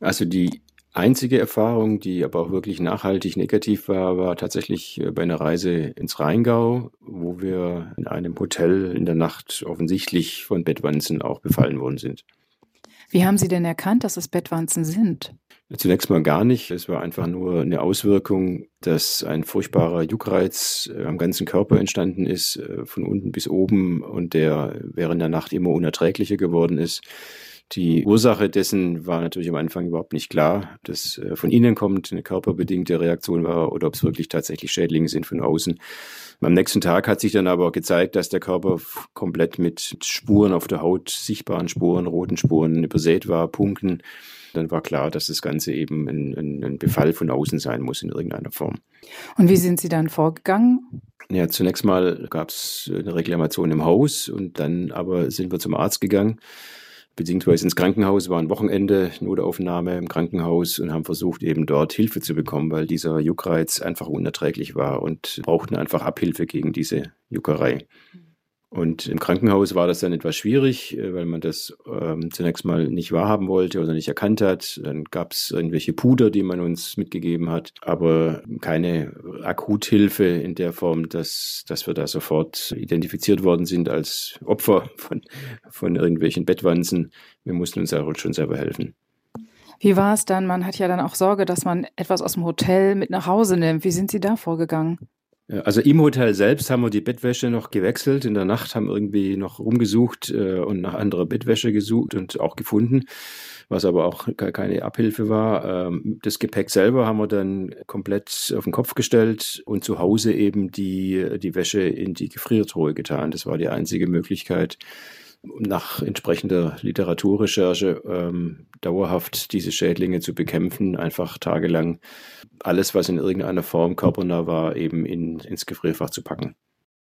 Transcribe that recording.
Also die einzige Erfahrung, die aber auch wirklich nachhaltig negativ war, war tatsächlich äh, bei einer Reise ins Rheingau, wo wir in einem Hotel in der Nacht offensichtlich von Bettwanzen auch befallen worden sind. Wie haben Sie denn erkannt, dass es Bettwanzen sind? Zunächst mal gar nicht. Es war einfach nur eine Auswirkung, dass ein furchtbarer Juckreiz äh, am ganzen Körper entstanden ist, äh, von unten bis oben und der während der Nacht immer unerträglicher geworden ist. Die Ursache dessen war natürlich am Anfang überhaupt nicht klar, ob das äh, von innen kommt, eine körperbedingte Reaktion war oder ob es wirklich tatsächlich Schädlinge sind von außen. Am nächsten Tag hat sich dann aber gezeigt, dass der Körper komplett mit Spuren auf der Haut, sichtbaren Spuren, roten Spuren übersät war, Punkten. Dann war klar, dass das Ganze eben ein, ein, ein Befall von außen sein muss in irgendeiner Form. Und wie sind Sie dann vorgegangen? Ja, zunächst mal gab es eine Reklamation im Haus und dann aber sind wir zum Arzt gegangen beziehungsweise ins Krankenhaus, war ein Wochenende, Notaufnahme im Krankenhaus und haben versucht, eben dort Hilfe zu bekommen, weil dieser Juckreiz einfach unerträglich war und brauchten einfach Abhilfe gegen diese Juckerei. Und im Krankenhaus war das dann etwas schwierig, äh, weil man das ähm, zunächst mal nicht wahrhaben wollte oder nicht erkannt hat. Dann gab es irgendwelche Puder, die man uns mitgegeben hat, aber keine Akuthilfe in der Form, dass, dass wir da sofort identifiziert worden sind als Opfer von, von irgendwelchen Bettwanzen. Wir mussten uns auch schon selber helfen. Wie war es dann? Man hat ja dann auch Sorge, dass man etwas aus dem Hotel mit nach Hause nimmt. Wie sind Sie da vorgegangen? Also im Hotel selbst haben wir die Bettwäsche noch gewechselt. In der Nacht haben wir irgendwie noch rumgesucht äh, und nach anderer Bettwäsche gesucht und auch gefunden, was aber auch keine Abhilfe war. Ähm, das Gepäck selber haben wir dann komplett auf den Kopf gestellt und zu Hause eben die, die Wäsche in die Gefriertruhe getan. Das war die einzige Möglichkeit, nach entsprechender Literaturrecherche ähm, dauerhaft diese Schädlinge zu bekämpfen, einfach tagelang alles, was in irgendeiner Form körpernah war, eben in, ins Gefrierfach zu packen.